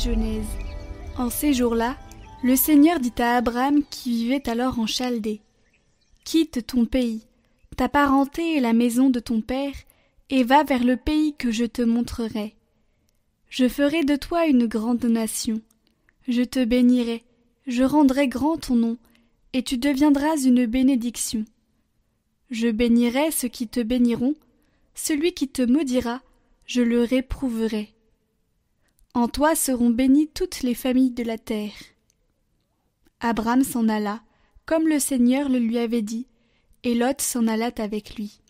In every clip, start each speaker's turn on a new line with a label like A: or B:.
A: Genèse. En ces jours-là, le Seigneur dit à Abraham qui vivait alors en Chaldée Quitte ton pays, ta parenté et la maison de ton père, et va vers le pays que je te montrerai. Je ferai de toi une grande nation. Je te bénirai, je rendrai grand ton nom, et tu deviendras une bénédiction. Je bénirai ceux qui te béniront, celui qui te maudira, je le réprouverai. En toi seront bénies toutes les familles de la terre. Abraham s'en alla, comme le Seigneur le lui avait dit, et Lot s'en alla avec lui.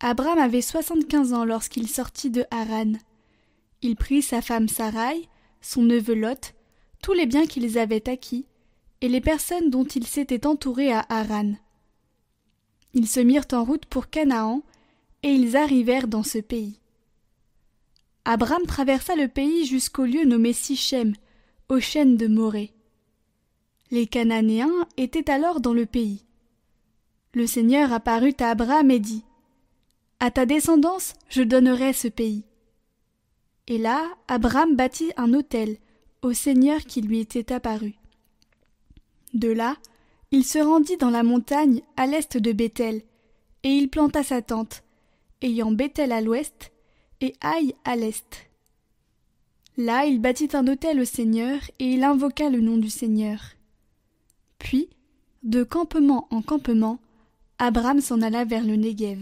A: Abraham avait soixante-quinze ans lorsqu'il sortit de Haran. Il prit sa femme Sarai, son neveu Lot, tous les biens qu'ils avaient acquis, et les personnes dont ils s'étaient entourés à Haran. Ils se mirent en route pour Canaan, et ils arrivèrent dans ce pays. Abraham traversa le pays jusqu'au lieu nommé Sichem, aux chênes de Morée. Les Cananéens étaient alors dans le pays. Le Seigneur apparut à Abraham et dit À ta descendance, je donnerai ce pays. Et là, Abraham bâtit un autel au Seigneur qui lui était apparu. De là, il se rendit dans la montagne à l'est de Béthel, et il planta sa tente, ayant Béthel à l'ouest et Haï à l'est. Là il bâtit un autel au Seigneur, et il invoqua le nom du Seigneur. Puis, de campement en campement, Abraham s'en alla vers le Néguev.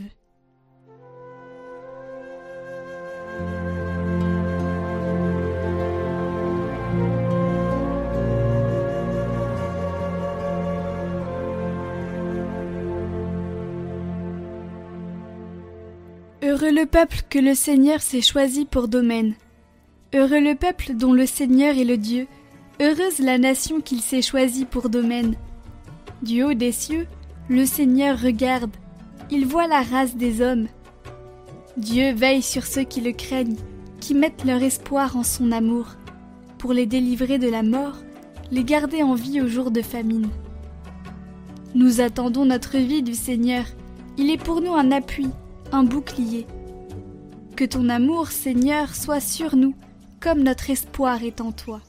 A: Heureux le peuple que le Seigneur s'est choisi pour domaine. Heureux le peuple dont le Seigneur est le Dieu. Heureuse la nation qu'il s'est choisie pour domaine. Du haut des cieux, le Seigneur regarde. Il voit la race des hommes. Dieu veille sur ceux qui le craignent, qui mettent leur espoir en son amour, pour les délivrer de la mort, les garder en vie au jour de famine. Nous attendons notre vie du Seigneur. Il est pour nous un appui, un bouclier. Que ton amour, Seigneur, soit sur nous, comme notre espoir est en toi.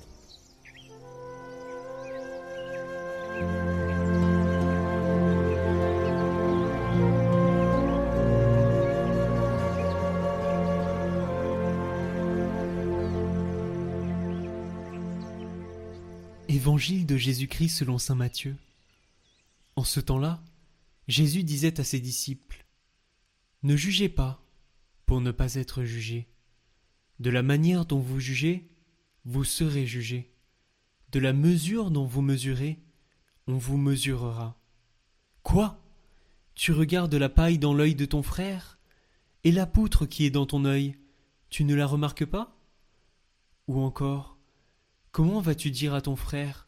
B: Évangile de Jésus-Christ selon Saint Matthieu. En ce temps-là, Jésus disait à ses disciples ne jugez pas pour ne pas être jugé. De la manière dont vous jugez, vous serez jugé. De la mesure dont vous mesurez, on vous mesurera. Quoi? Tu regardes la paille dans l'œil de ton frère Et la poutre qui est dans ton œil, tu ne la remarques pas? Ou encore, comment vas-tu dire à ton frère?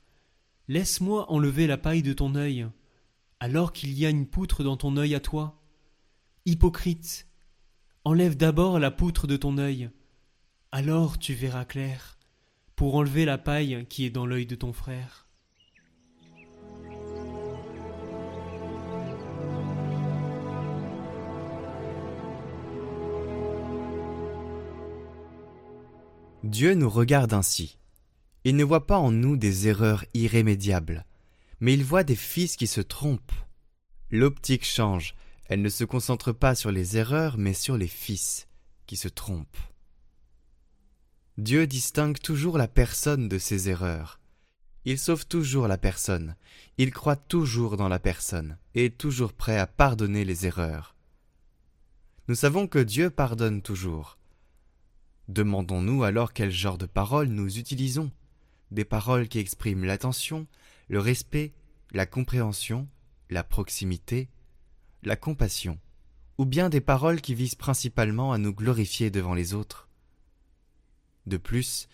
B: Laisse-moi enlever la paille de ton œil, alors qu'il y a une poutre dans ton œil à toi Hypocrite, enlève d'abord la poutre de ton œil, alors tu verras clair, pour enlever la paille qui est dans l'œil de ton frère.
C: Dieu nous regarde ainsi. Il ne voit pas en nous des erreurs irrémédiables, mais il voit des fils qui se trompent. L'optique change, elle ne se concentre pas sur les erreurs, mais sur les fils qui se trompent. Dieu distingue toujours la personne de ses erreurs. Il sauve toujours la personne, il croit toujours dans la personne, et est toujours prêt à pardonner les erreurs. Nous savons que Dieu pardonne toujours. Demandons-nous alors quel genre de paroles nous utilisons Des paroles qui expriment l'attention, le respect, la compréhension, la proximité, la compassion, ou bien des paroles qui visent principalement à nous glorifier devant les autres. De plus,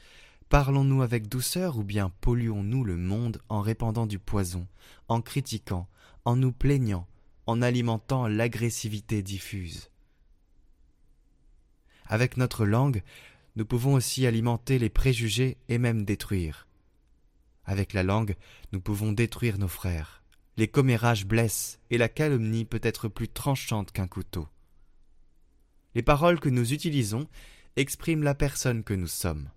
C: Parlons-nous avec douceur ou bien polluons-nous le monde en répandant du poison, en critiquant, en nous plaignant, en alimentant l'agressivité diffuse Avec notre langue, nous pouvons aussi alimenter les préjugés et même détruire. Avec la langue, nous pouvons détruire nos frères. Les commérages blessent et la calomnie peut être plus tranchante qu'un couteau. Les paroles que nous utilisons expriment la personne que nous sommes.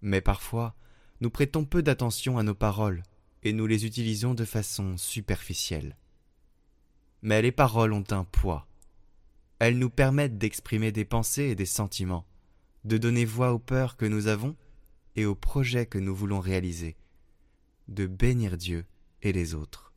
C: Mais parfois, nous prêtons peu d'attention à nos paroles et nous les utilisons de façon superficielle. Mais les paroles ont un poids. Elles nous permettent d'exprimer des pensées et des sentiments, de donner voix aux peurs que nous avons et aux projets que nous voulons réaliser, de bénir Dieu et les autres.